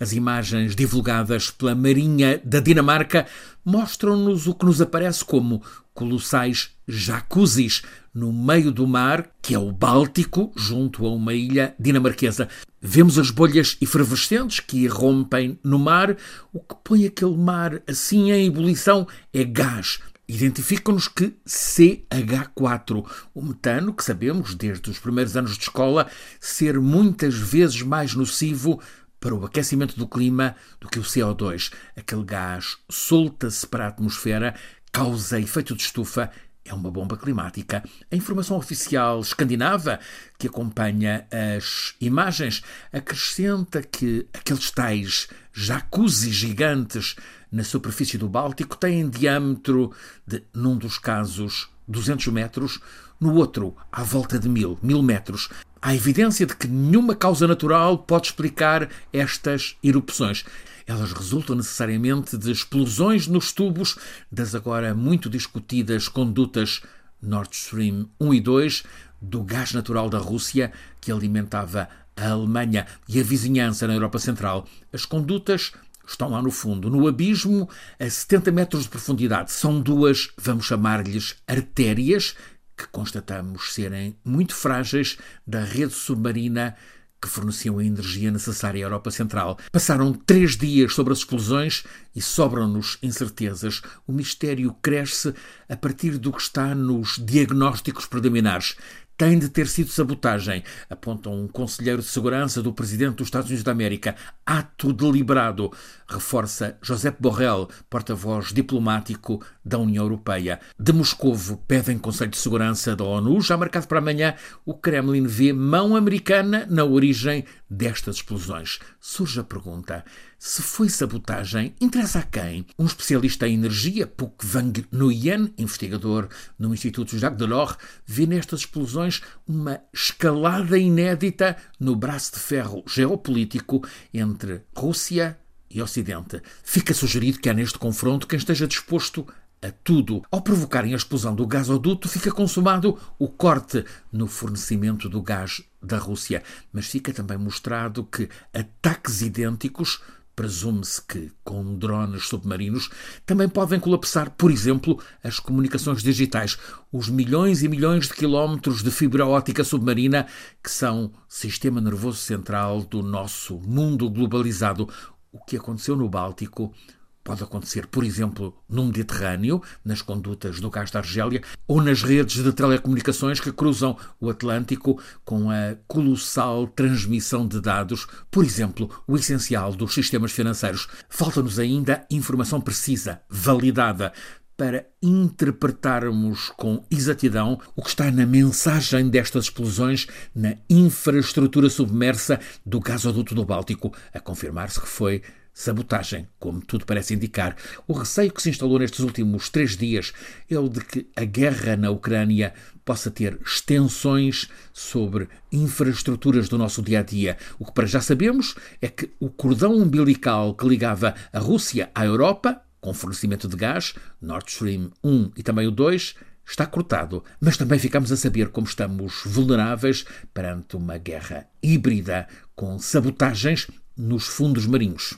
As imagens divulgadas pela Marinha da Dinamarca mostram-nos o que nos aparece como colossais jacuzzis no meio do mar, que é o Báltico, junto a uma ilha dinamarquesa. Vemos as bolhas efervescentes que irrompem no mar. O que põe aquele mar assim em ebulição é gás. Identificam-nos que CH4, o metano, que sabemos desde os primeiros anos de escola ser muitas vezes mais nocivo para o aquecimento do clima do que o CO2. Aquele gás solta-se para a atmosfera, causa efeito de estufa é uma bomba climática. A informação oficial escandinava que acompanha as imagens acrescenta que aqueles tais jacuzzi gigantes na superfície do Báltico têm diâmetro de, num dos casos, 200 metros, no outro, à volta de mil, mil metros. Há evidência de que nenhuma causa natural pode explicar estas erupções. Elas resultam necessariamente de explosões nos tubos das agora muito discutidas condutas Nord Stream 1 e 2 do gás natural da Rússia que alimentava a Alemanha e a vizinhança na Europa Central. As condutas estão lá no fundo, no abismo, a 70 metros de profundidade. São duas, vamos chamar-lhes artérias, que constatamos serem muito frágeis da rede submarina que forneciam a energia necessária à Europa Central. Passaram três dias sobre as explosões e sobram-nos incertezas. O mistério cresce a partir do que está nos diagnósticos preliminares tem de ter sido sabotagem, aponta um conselheiro de segurança do presidente dos Estados Unidos da América. Ato deliberado, reforça Josep Borrell, porta-voz diplomático da União Europeia. De Moscovo pedem Conselho de Segurança da ONU, já marcado para amanhã, o Kremlin vê mão americana na origem destas explosões. Surge a pergunta: se foi sabotagem, interessa a quem? Um especialista em energia, Puk Vang Nguyen, investigador no Instituto Jacques Delors, vê nestas explosões uma escalada inédita no braço de ferro geopolítico entre Rússia e Ocidente. Fica sugerido que há neste confronto quem esteja disposto a tudo. Ao provocarem a explosão do gasoduto, fica consumado o corte no fornecimento do gás da Rússia. Mas fica também mostrado que ataques idênticos Presume-se que, com drones submarinos, também podem colapsar, por exemplo, as comunicações digitais, os milhões e milhões de quilómetros de fibra óptica submarina que são sistema nervoso central do nosso mundo globalizado. O que aconteceu no Báltico Pode acontecer, por exemplo, no Mediterrâneo, nas condutas do gás da Argélia, ou nas redes de telecomunicações que cruzam o Atlântico com a colossal transmissão de dados, por exemplo, o essencial dos sistemas financeiros. Falta-nos ainda informação precisa, validada, para interpretarmos com exatidão o que está na mensagem destas explosões na infraestrutura submersa do gasoduto do Báltico, a confirmar-se que foi sabotagem, como tudo parece indicar. O receio que se instalou nestes últimos três dias é o de que a guerra na Ucrânia possa ter extensões sobre infraestruturas do nosso dia a dia. O que para já sabemos é que o cordão umbilical que ligava a Rússia à Europa, com fornecimento de gás, Nord Stream 1 e também o 2, está cortado, mas também ficamos a saber como estamos vulneráveis perante uma guerra híbrida com sabotagens nos fundos marinhos.